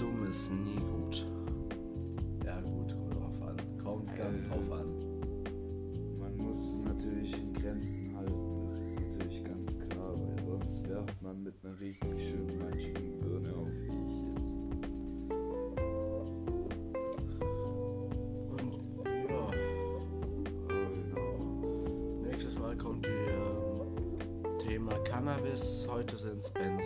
Mischkonsum ist nie gut. Ja gut, kommt drauf an. Kommt ganz Äh. drauf an. Man muss es natürlich in Grenzen halten, das ist natürlich ganz klar, weil sonst werft man mit einer richtig schönen matschigen Birne auf, wie ich jetzt. Und ja, Oh, genau. nächstes Mal kommt die ähm, Thema Cannabis. Heute sind es Benzos.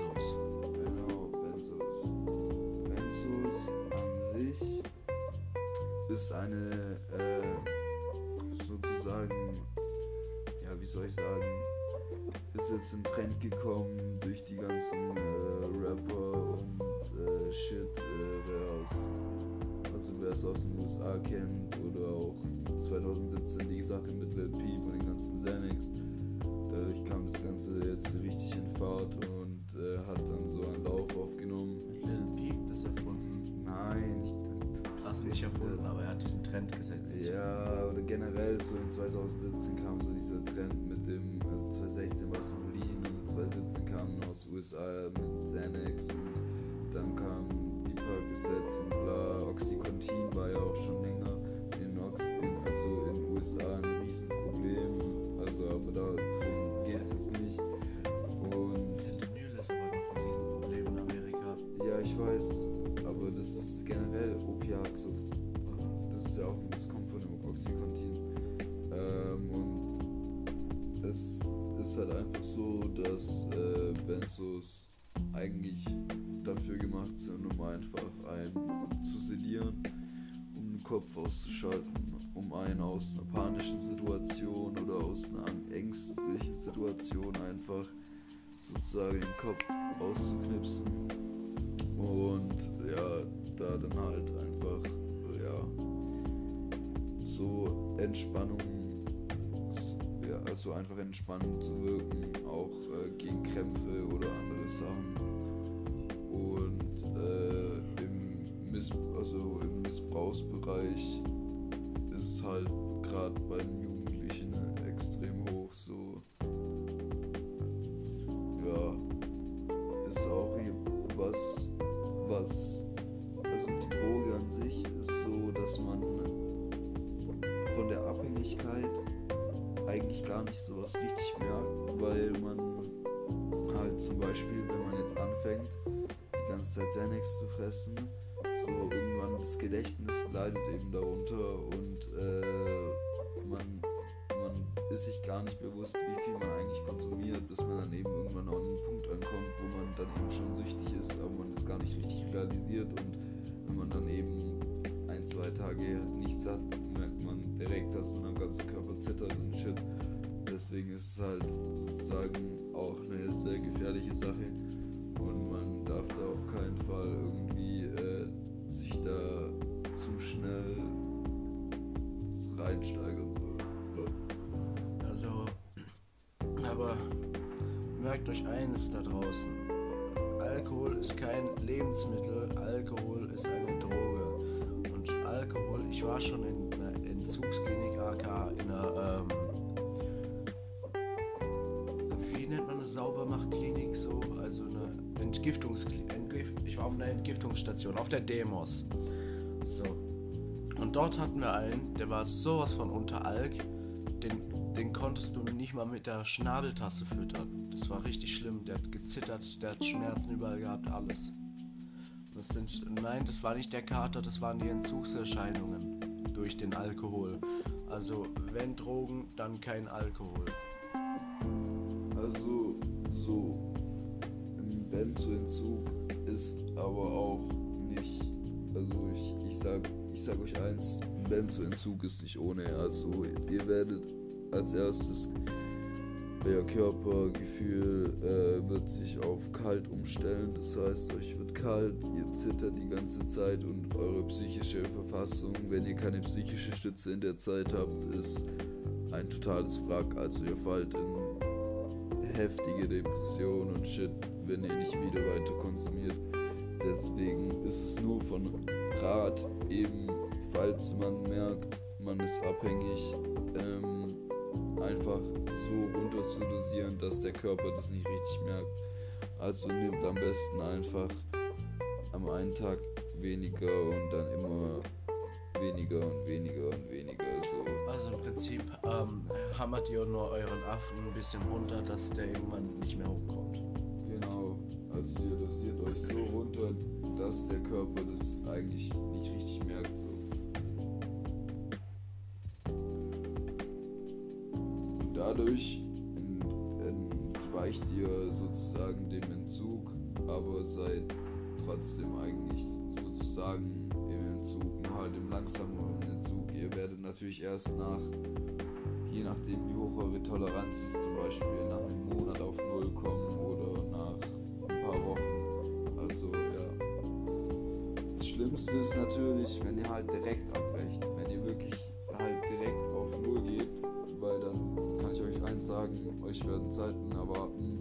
Ist eine äh, sozusagen, ja, wie soll ich sagen, ist jetzt in Trend gekommen durch die ganzen äh, Rapper und äh, Shit, äh, wer aus, also wer es aus den USA kennt oder auch 2017 die Sache mit Lil Peep und den ganzen Xanax. Dadurch kam das Ganze jetzt richtig in Fahrt und äh, hat dann so einen Lauf aufgenommen. Lil Peep das erfunden. Nein, nicht. Nicht erfunden, aber er hat diesen Trend gesetzt. Ja, oder generell so in 2017 kam so dieser Trend mit dem, also 2016 war es noch Lean und 2017 kam aus USA mit Xanax und dann kam die Percocets und bla, Oxycontin war ja auch schon länger in, Ox also in USA Opiatsucht. Das ist ja auch, das kommt von dem Oxycontin. Ähm, und es ist halt einfach so, dass äh, Benzos eigentlich dafür gemacht sind, um einfach einen zu sedieren, um den Kopf auszuschalten, um einen aus einer panischen Situation oder aus einer ängstlichen Situation einfach sozusagen den Kopf auszuknipsen und ja, da dann halt einfach ja so Entspannung ja, also einfach entspannend zu wirken, auch äh, gegen Krämpfe oder andere Sachen. Und äh, im, Miss also im Missbrauchsbereich ist es halt gerade bei den an sich ist so, dass man von der Abhängigkeit eigentlich gar nicht so was richtig merkt, weil man halt zum Beispiel, wenn man jetzt anfängt, die ganze Zeit Xanax zu fressen, so irgendwann das Gedächtnis leidet eben darunter und äh, man, man ist sich gar nicht bewusst, wie viel man eigentlich konsumiert, bis man dann eben irgendwann an einen Punkt ankommt, wo man dann eben schon süchtig ist, aber man es gar nicht richtig realisiert und man dann eben ein, zwei Tage nichts hat, merkt man direkt, dass man am ganzen Körper zittert und shit. Deswegen ist es halt sozusagen auch eine sehr gefährliche Sache und man darf da auf keinen Fall irgendwie äh, sich da zu schnell reinsteigern. So. Also, aber merkt euch eins da draußen. Alkohol ist kein Lebensmittel, ich war schon in einer Entzugsklinik, aka in einer, ähm, wie nennt man das, Saubermachtklinik so? Also eine Entgiftungsklinik. Entgift ich war auf einer Entgiftungsstation, auf der Demos. So. Und dort hatten wir einen, der war sowas von unter Alk, den, den konntest du nicht mal mit der Schnabeltasse füttern. Das war richtig schlimm. Der hat gezittert, der hat Schmerzen überall gehabt, alles. Das sind, nein, das war nicht der Kater, das waren die Entzugserscheinungen durch den Alkohol. Also, wenn Drogen, dann kein Alkohol. Also so ein Benzoentzug ist aber auch nicht, also ich, ich sag, ich sag euch eins, ein Benzoentzug ist nicht ohne. Also ihr werdet als erstes euer Körpergefühl äh, wird sich auf kalt umstellen. Das heißt, euch kalt, ihr zittert die ganze Zeit und eure psychische Verfassung, wenn ihr keine psychische Stütze in der Zeit habt, ist ein totales Wrack. Also ihr fallt in heftige Depression und Shit, wenn ihr nicht wieder weiter konsumiert. Deswegen ist es nur von Rat, eben falls man merkt, man ist abhängig, ähm, einfach so runter zu dosieren, dass der Körper das nicht richtig merkt. Also nehmt am besten einfach am einen Tag weniger und dann immer weniger und weniger und weniger. So. Also im Prinzip ähm, hammert ihr nur euren Affen ein bisschen runter, dass der irgendwann nicht mehr hochkommt. Genau. Also ihr dosiert euch so runter, dass der Körper das eigentlich nicht richtig merkt. So. Und dadurch entweicht ihr sozusagen dem Entzug, aber seid trotzdem eigentlich sozusagen im Entzug, nur halt im langsameren Entzug. Ihr werdet natürlich erst nach, je nachdem wie hoch eure Toleranz ist, zum Beispiel nach einem Monat auf Null kommen oder nach ein paar Wochen. Also ja. Das Schlimmste ist natürlich, wenn ihr halt direkt abbrecht. Wenn ihr wirklich halt direkt auf Null geht, weil dann kann ich euch eins sagen, euch werden Zeiten erwarten,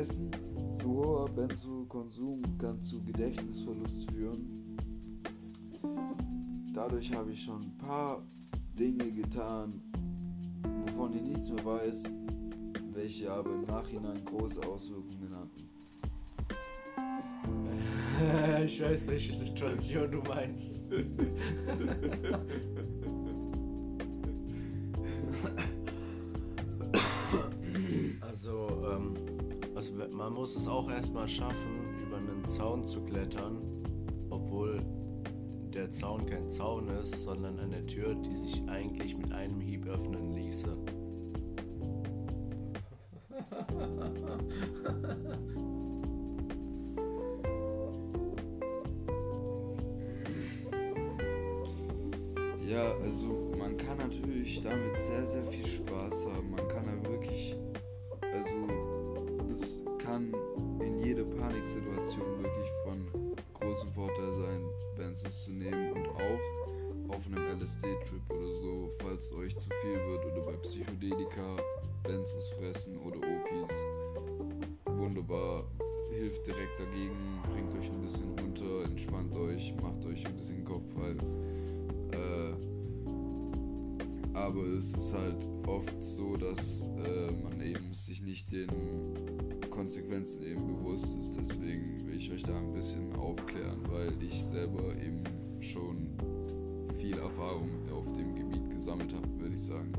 vergessen, zu hoher Benzokonsum kann zu Gedächtnisverlust führen. Dadurch habe ich schon ein paar Dinge getan, wovon ich nichts mehr weiß, welche aber im Nachhinein große Auswirkungen hatten. ich weiß, welche Situation du meinst. also, ähm, also man muss es auch erstmal schaffen, über einen Zaun zu klettern, obwohl der Zaun kein Zaun ist, sondern eine Tür, die sich eigentlich mit einem Hieb öffnen ließe. Ja, also man kann natürlich damit sehr, sehr viel Spaß haben. Euch zu viel wird oder bei Psychedelika Benzos fressen oder Opis. Wunderbar, hilft direkt dagegen, bringt euch ein bisschen runter, entspannt euch, macht euch ein bisschen Kopf frei. Äh, aber es ist halt oft so, dass äh, man eben sich nicht den Konsequenzen eben bewusst ist. Deswegen will ich euch da ein bisschen aufklären, weil ich selber eben schon viel Erfahrung auf dem Gebiet gesammelt habe, würde ich sagen.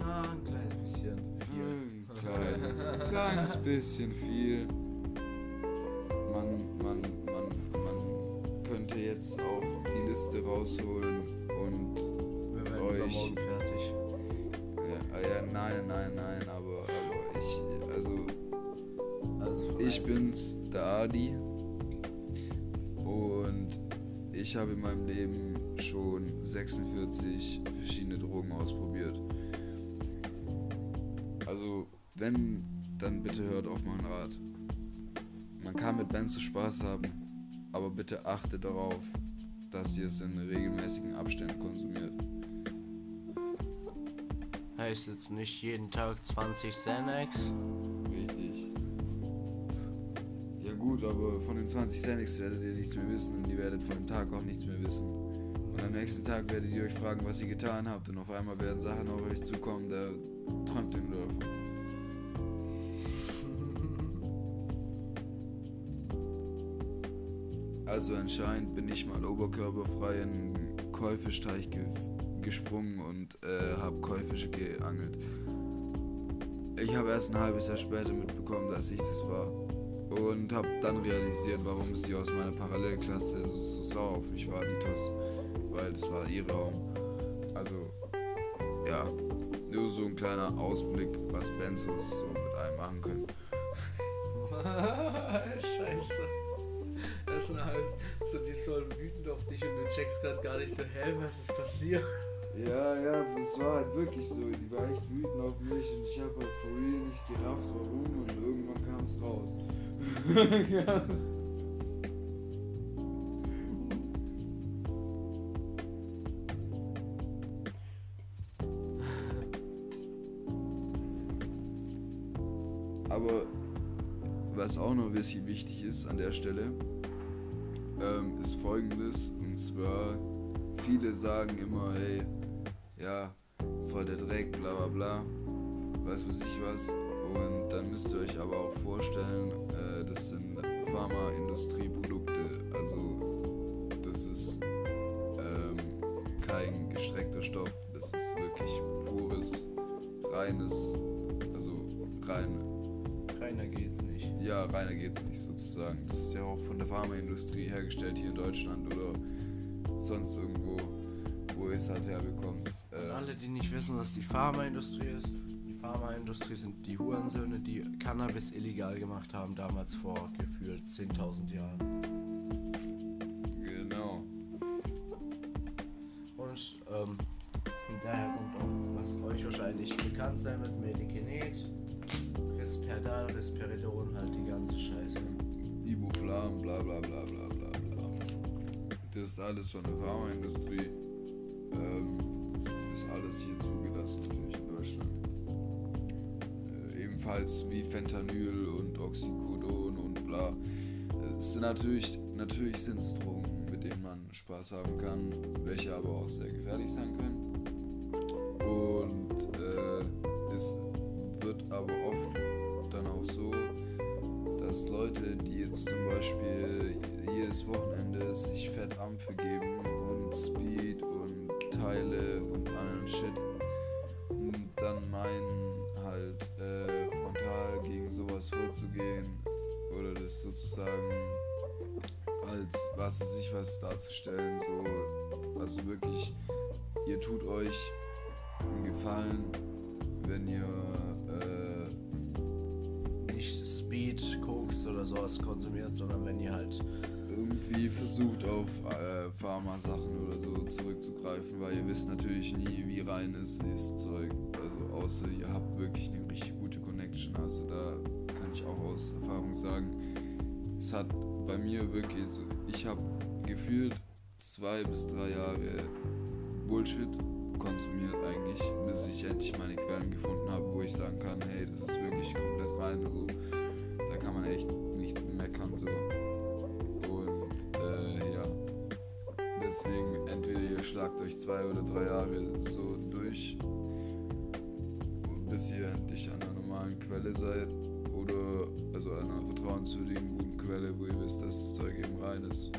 Ah, ein kleines bisschen. Ein klein, kleines bisschen viel. Man, man, man, man könnte jetzt auch die Liste rausholen und Wir werden Euch. übermorgen fertig. ja, ja nein, nein, nein, aber, aber ich, also Also ich bin's, der Adi und ich habe in meinem Leben schon 46 verschiedene Drogen ausprobiert. Also, wenn, dann bitte hört auf meinen Rat. Man kann mit Benzo Spaß haben, aber bitte achtet darauf, dass ihr es in regelmäßigen Abständen konsumiert. Heißt jetzt nicht jeden Tag 20 Xanax. Richtig. Ja gut, aber von den 20 Xanax werdet ihr nichts mehr wissen und ihr werdet von dem Tag auch nichts mehr wissen. Und am nächsten Tag werdet ihr euch fragen, was ihr getan habt und auf einmal werden Sachen auf euch zukommen, da träumt ihr nur davon. Also anscheinend bin ich mal oberkörperfrei in einen Käufesteich ge gesprungen und äh, habe Käufische geangelt. Ich habe erst ein halbes Jahr später mitbekommen, dass ich das war. Und habe dann realisiert, warum sie aus meiner Parallelklasse so, so sauer auf mich war, die TUS. Weil das war ihr Raum. Also, ja, nur so ein kleiner Ausblick, was Benzos so mit einem machen können. Scheiße. Das heißt, so die ist voll wütend auf dich und du checkst gerade gar nicht so, hä, was ist passiert? Ja, ja, es war halt wirklich so. Die war echt wütend auf mich und ich habe halt for real nicht gerafft, warum und irgendwann kam es raus. was auch noch bisschen wichtig ist an der Stelle, ähm, ist folgendes. Und zwar, viele sagen immer, hey, ja, voll der Dreck, bla bla bla, weiß was ich was. Und dann müsst ihr euch aber auch vorstellen, äh, das sind Pharmaindustrieprodukte, also das ist ähm, kein gestreckter Stoff, das ist wirklich pures, reines, also rein. Ja, reiner geht's nicht sozusagen. Das ist ja auch von der Pharmaindustrie hergestellt hier in Deutschland oder sonst irgendwo, wo ihr es halt herbekommt. Äh, alle, die nicht wissen, was die Pharmaindustrie ist, die Pharmaindustrie sind die Hurensöhne, die Cannabis illegal gemacht haben, damals vor gefühlt 10.000 Jahren. Genau. Und ähm, daher kommt auch, was euch wahrscheinlich bekannt sein wird, Medikinet, Risperdal, Risperidon, halt die ganze Scheiße. Ibuflam, bla bla bla bla bla bla. Das ist alles von der Pharmaindustrie. Ähm, ist alles hier zugelassen natürlich in Deutschland. Äh, ebenfalls wie Fentanyl und Oxycodon und bla. Es sind natürlich, natürlich sind es Drogen, mit denen man Spaß haben kann, welche aber auch sehr gefährlich sein können. Sowas vorzugehen oder das sozusagen als was es sich was darzustellen, so also wirklich ihr tut euch einen Gefallen, wenn ihr äh, nicht Speed, Koks oder sowas konsumiert, sondern wenn ihr halt irgendwie versucht auf äh, Pharmasachen oder so zurückzugreifen, weil ihr wisst natürlich nie, wie rein ist dieses Zeug. Also außer ihr habt wirklich eine richtig gute Connection. Also da ich auch aus Erfahrung sagen, es hat bei mir wirklich, so, ich habe gefühlt zwei bis drei Jahre Bullshit konsumiert eigentlich, bis ich endlich meine Quellen gefunden habe, wo ich sagen kann, hey, das ist wirklich komplett rein. Also, da kann man echt nichts meckern so. Und äh, ja, deswegen entweder ihr schlagt euch zwei oder drei Jahre so durch, bis ihr endlich an einer normalen Quelle seid oder also einer vertrauenswürdigen guten Quelle, wo ihr wisst, dass das Zeug eben rein ist.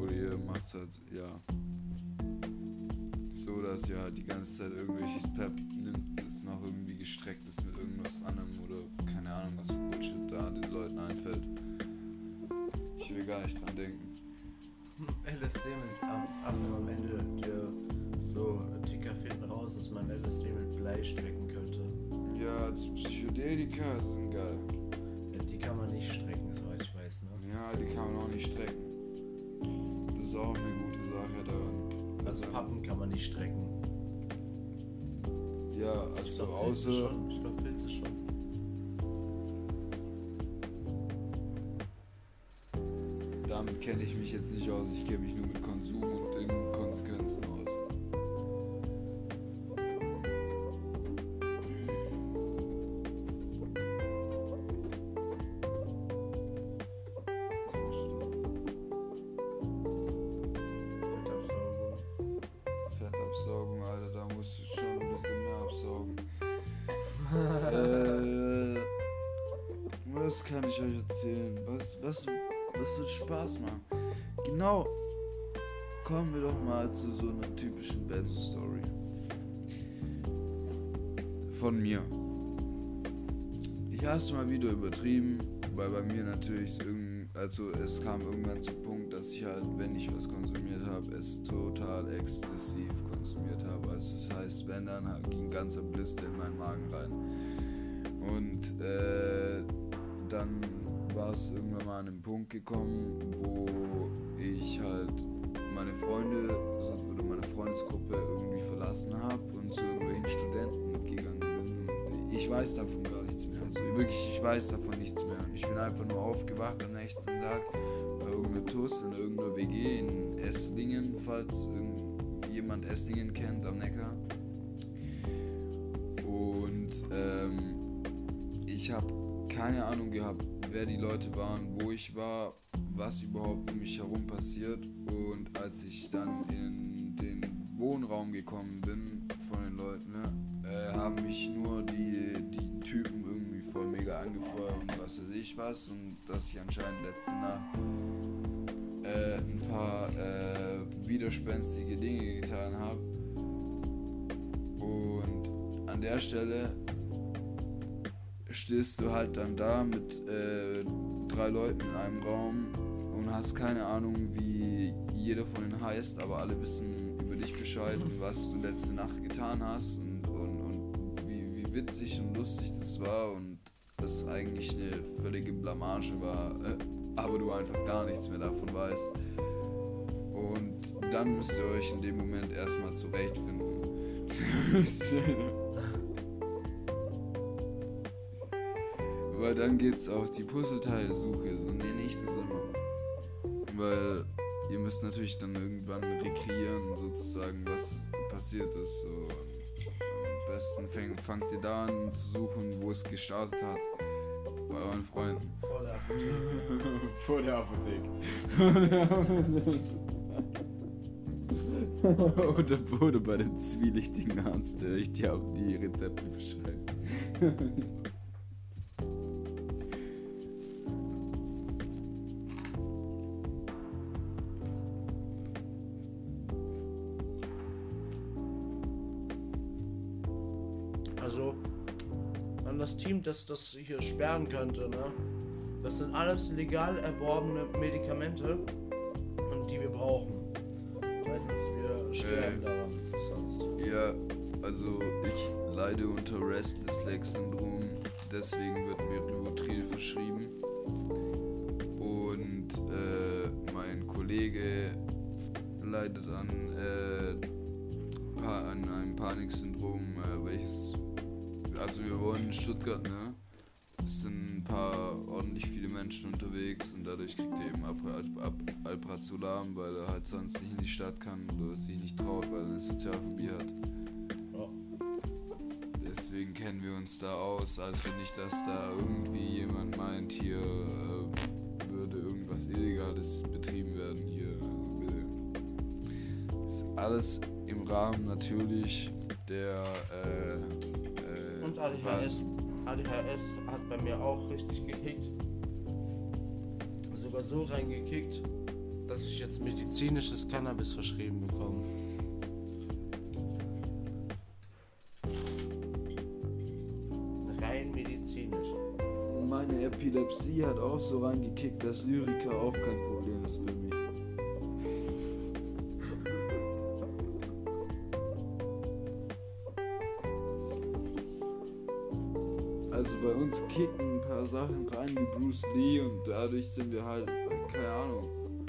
Oder ihr macht halt, ja, so, dass ihr halt die ganze Zeit irgendwelches Pep nimmt, das noch irgendwie gestreckt ist mit irgendwas anderem oder keine Ahnung, was für Bullshit da den Leuten einfällt. Ich will gar nicht dran denken. LSD mit ab, ab am Ende der so Ticker finden raus, dass man LSD mit Blei strecken. Ja, als Psychedelika sind geil. Die kann man nicht strecken, soweit ich weiß, ne? Ja, die kann man auch nicht strecken. Das ist auch eine gute Sache daran. Also Pappen kann man nicht strecken. Ja, Ich also glaube Pilze außer. schon. Ich glaube Pilze schon. Damit kenne ich mich jetzt nicht aus. Ich kenne mich nur was kann ich euch erzählen? Was, was, was wird Spaß machen? Genau. Kommen wir doch mal zu so einer typischen Benzo-Story. Von mir. Ich habe es mal wieder übertrieben, weil bei mir natürlich irgend, also es kam irgendwann zum Punkt, dass ich halt, wenn ich was konsumiert habe, es total exzessiv konsumiert habe. Also das heißt, wenn dann ging ganzer Blister in meinen Magen rein. Und äh, dann war es irgendwann mal an einen Punkt gekommen, wo ich halt meine Freunde oder meine Freundesgruppe irgendwie verlassen habe und zu irgendwelchen Studenten mitgegangen bin. Ich weiß davon gar nichts mehr. Also wirklich, ich weiß davon nichts mehr. Ich bin einfach nur aufgewacht am nächsten Tag bei irgendeiner TUS in irgendeiner WG in Esslingen, falls jemand Esslingen kennt am Neckar. Und ähm, ich habe keine Ahnung gehabt, wer die Leute waren, wo ich war, was überhaupt um mich herum passiert. Und als ich dann in den Wohnraum gekommen bin von den Leuten, ne? Äh, haben mich nur die, die Typen irgendwie voll mega angefeuert und was weiß ich was und dass ich anscheinend letzte Nacht äh, ein paar äh, widerspenstige Dinge getan habe. Und an der Stelle stehst du halt dann da mit äh, drei Leuten in einem Raum und hast keine Ahnung, wie jeder von ihnen heißt, aber alle wissen über dich Bescheid und was du letzte Nacht getan hast und, und, und wie, wie witzig und lustig das war und das eigentlich eine völlige Blamage war, äh, aber du einfach gar nichts mehr davon weißt. Und dann müsst ihr euch in dem Moment erstmal zurechtfinden. Weil dann geht's auf die Puzzleteilsuche, so nenne ich das immer. Weil ihr müsst natürlich dann irgendwann rekreieren, sozusagen, was passiert ist. So. Am besten fäng, fangt ihr da an zu suchen, wo es gestartet hat. Bei euren Freunden. Vor der Apotheke. Vor der Apotheke. oder, oder bei dem zwielichtigen Arzt, der euch die, die Rezepte beschreibt. das Team, das hier sperren könnte, ne? Das sind alles legal erworbene Medikamente und die wir brauchen. Weil sonst wir sterben Äh. daran. Sonst. Ja, also ich leide unter Restless Leg Syndrom, deswegen wird mir Rivotril verschrieben. Und äh, mein Kollege leidet an, äh, an einem Paniksyndrom, äh, welches, also wir wohnen in Stuttgart, ne? Es sind ein paar ordentlich viele Menschen unterwegs und dadurch kriegt er eben Alprazolam, weil er halt sonst nicht in die Stadt kann oder sich nicht traut, weil er eine Sozialphobie hat. Ja. Deswegen kennen wir uns da aus. Also nicht, dass da irgendwie jemand meint, hier äh, würde irgendwas Illegales betrieben werden. Hier äh, ist alles im Rahmen natürlich der äh, Und ADHS. ADHS hat bei mir auch richtig gekickt. Sogar so reingekickt, dass ich jetzt medizinisches Cannabis verschrieben bekomme. Rein medizinisch. Meine Epilepsie hat auch so reingekickt, dass Lyriker auch kein Problem ist für mich. Rein wie Bruce Lee und dadurch sind wir halt, keine Ahnung.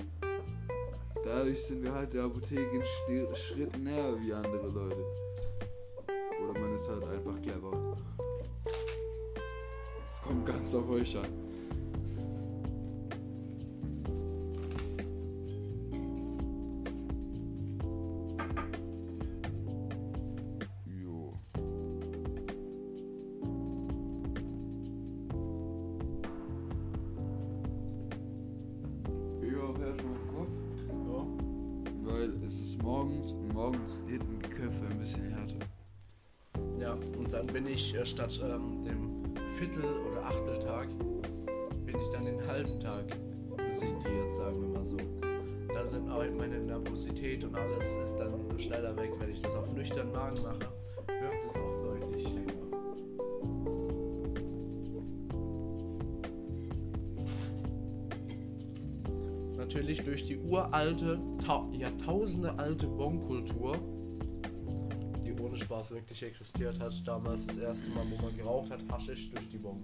Dadurch sind wir halt der Apotheke einen Schri- Schritt näher wie andere Leute. Oder man ist halt einfach clever. Es kommt ganz auf euch an. Es ist morgens und morgens hinten die Köpfe ein bisschen härter. Ja, und dann bin ich äh, statt ähm, dem Viertel- oder Achteltag, bin ich dann den halben Tag sediert, sagen wir mal so. Dann sind auch meine Nervosität und alles ist dann schneller weg, wenn ich das auf nüchternen Magen mache. Natürlich durch die uralte, ta Jahrtausende alte Bonkultur, die ohne Spaß wirklich existiert hat. Damals das erste Mal, wo man geraucht hat, Haschisch durch die Bon.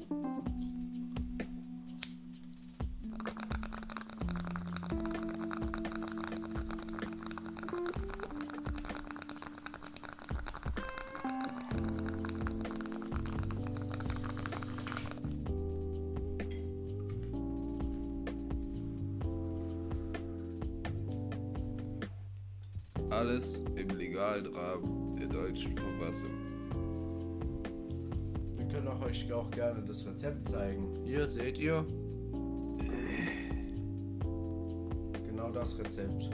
Alles im Legalrahmen der deutschen Verfassung. Wir können auch euch auch gerne das Rezept zeigen. Hier seht ihr. Genau das Rezept.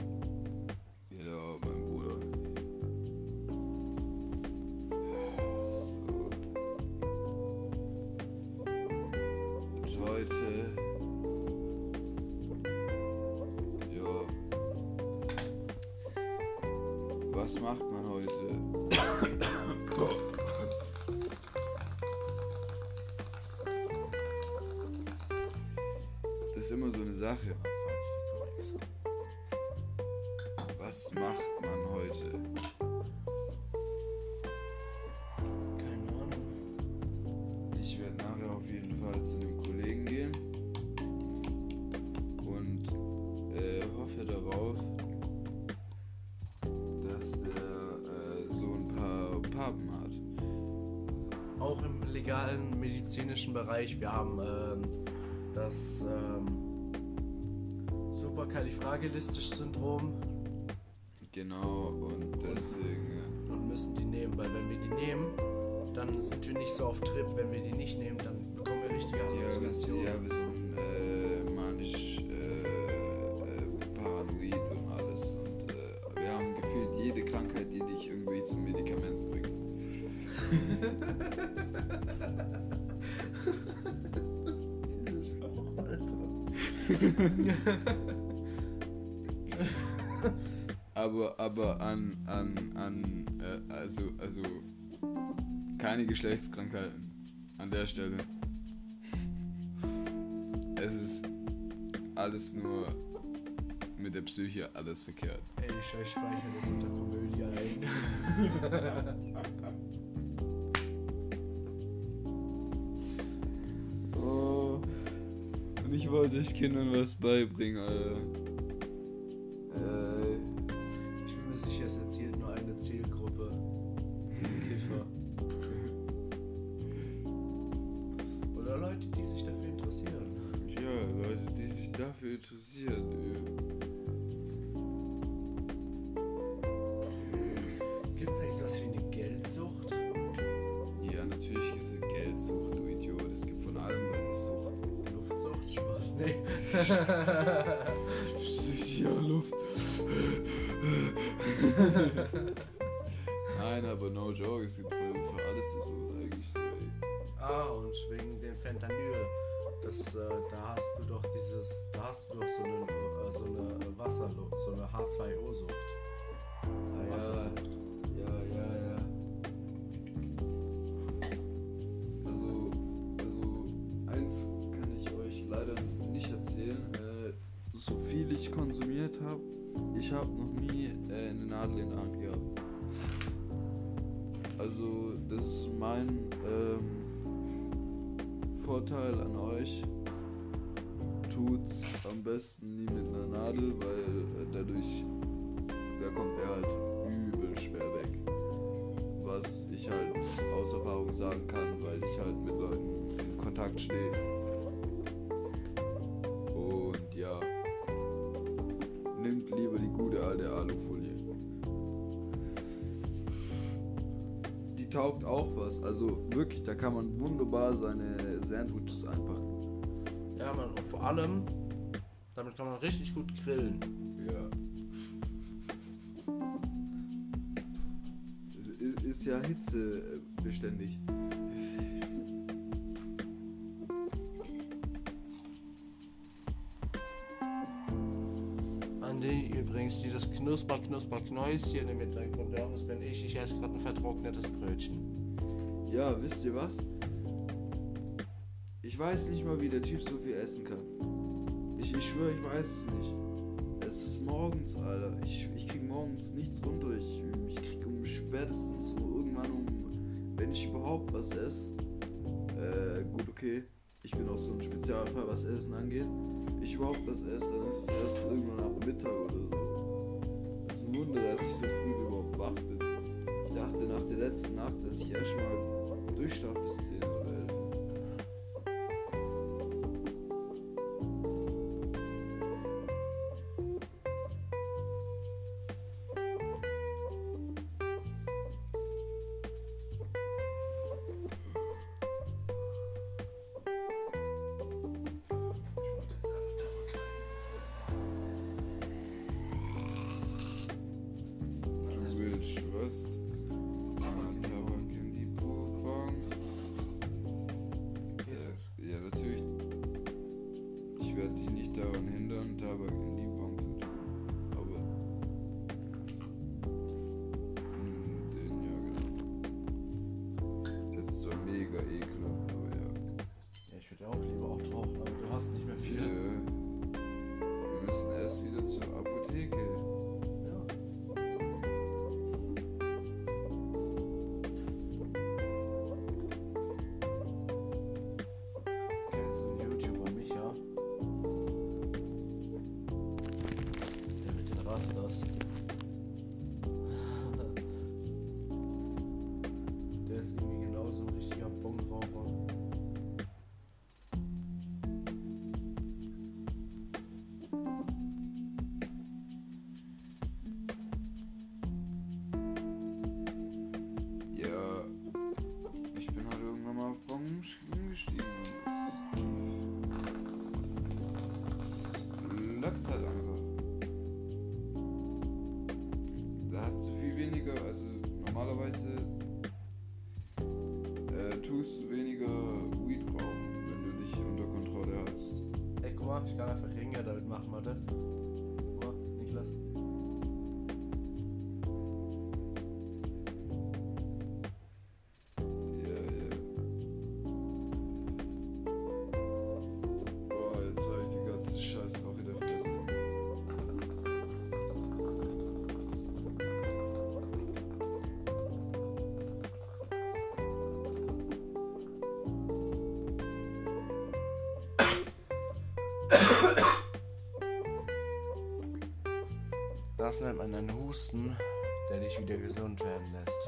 Im legalen medizinischen Bereich. Wir haben ähm, das ähm, Superkalifragilistisch-Syndrom Genau, und deswegen. und müssen die nehmen, weil wenn wir die nehmen, dann sind wir nicht so auf Trip. Wenn wir die nicht nehmen, dann bekommen wir richtige Ja, Halluzinationen. ja, wir aber aber an an an äh, also also keine Geschlechtskrankheiten an der Stelle. Es ist alles nur mit der Psyche alles verkehrt. Ey, ich, ich speichere das unter Komödie ein. Ich wollte euch Kindern was beibringen, Alter. Hast du doch so eine, äh, so eine Wasserluft, so eine H2O-Sucht. Ah, ja. Wassersucht. Ja, ja, ja. Also, also, eins kann ich euch leider nicht erzählen. Äh, so viel ich konsumiert habe, ich habe noch nie äh, eine Nadel in der Hand gehabt. Also, das ist mein ähm, Vorteil an euch. Tut's am besten nie mit einer Nadel, weil äh, dadurch da kommt er halt übel schwer weg. Was ich halt aus Erfahrung sagen kann, weil ich halt mit Leuten in Kontakt stehe. Und ja, nimmt lieber die gute alte Alufolie. Die taugt auch was. Also wirklich, da kann man wunderbar seine Sandwiches einpacken. Ja, man, und vor allem, damit kann man richtig gut grillen. Ja. Es i- Ist ja hitzebeständig. An die übrigens, die das Knusper, Knusper, Knäuschen im Hintergrund hören, das bin ich. Ich esse gerade ein vertrocknetes Brötchen. Ja, wisst ihr was? Ich weiß nicht mal, wie der Typ so viel essen kann. Ich, schwöre, ich weiß es nicht. Es ist morgens, Alter. Ich, ich krieg morgens nichts runter. Ich, ich krieg um spätestens so irgendwann um, wenn ich überhaupt was esse. Äh, gut, okay. Ich bin auch so ein Spezialfall, was Essen angeht. Ich überhaupt was esse, dann ist es erst irgendwann nach Mittag oder so. Es ist ein Wunder, dass ich so früh überhaupt wach bin. Ich dachte nach der letzten Nacht, dass ich erst mal durchschlafe bis 10 oder Prost. Der Das nennt man einen Husten, der dich wieder gesund werden lässt.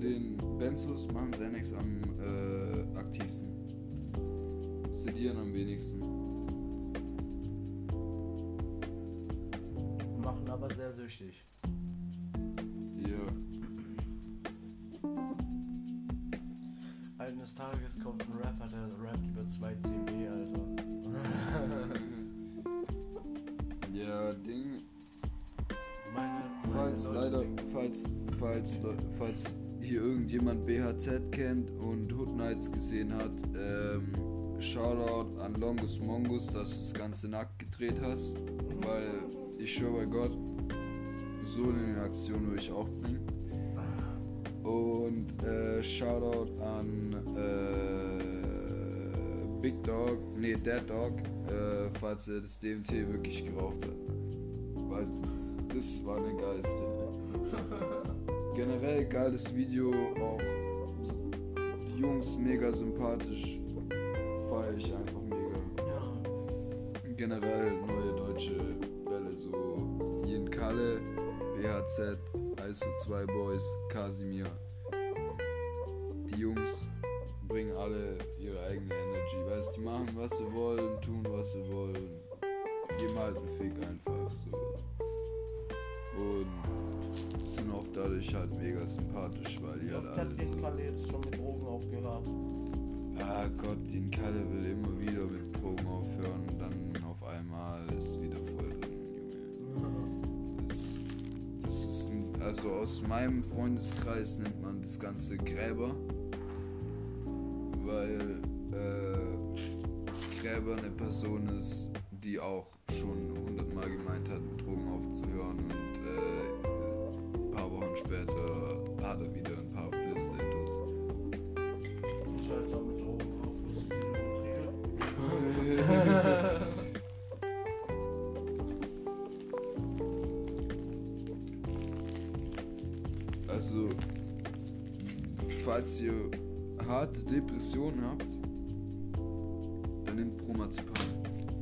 Den Benzos machen Xanax am äh, aktivsten. Sedieren am wenigsten. Machen aber sehr süchtig. Ja. Eines Tages kommt ein Rapper, der rappt über 2 CB, Alter. ja, Ding, Meine, meine Falls Leute leider, falls, falls, falls hier irgendjemand BHZ kennt und Hood Nights gesehen hat, ähm, Shoutout an Longus Mongus, dass du das Ganze nackt gedreht hast, weil ich schwöre bei Gott, so eine Aktion würde ich auch bringen. Und äh, Shoutout an äh, Big Dog, nee, Dead Dog, äh, falls er das DMT wirklich geraucht hat. Weil das war eine geile. Generell geiles Video, auch die Jungs mega sympathisch. Feier ich einfach mega. Ja. Generell neue deutsche Welle, so Jen Kalle, BHZ, ISO 2 Boys, Kasimir. Die Jungs bringen alle ihre eigene Energy. Weißt die machen was sie wollen, tun was sie wollen. Geben halt einen Fick einfach dadurch halt mega sympathisch, weil die halt alle. den Kalle jetzt schon mit Drogen aufgehört? Ah Gott, den Kalle will immer wieder mit Drogen aufhören und dann auf einmal ist wieder voll drin, Junge. Das, das ist ein, also aus meinem Freundeskreis nennt man das Ganze Gräber, weil äh, Gräber eine Person ist, die auch schon hundertmal gemeint hat, mit Drogen aufzuhören und äh, später hat er wieder ein paar Bliste intus. Ich halte schon mit Drogen. Also, falls ihr harte Depressionen habt, dann nehmt Promazepam.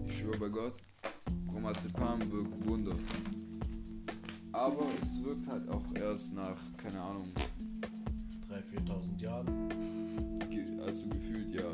Ich schwöre bei Gott, Aber es wirkt halt auch erst nach, keine Ahnung, 3.000, 4.000 Jahren. ge also gefühlt ja.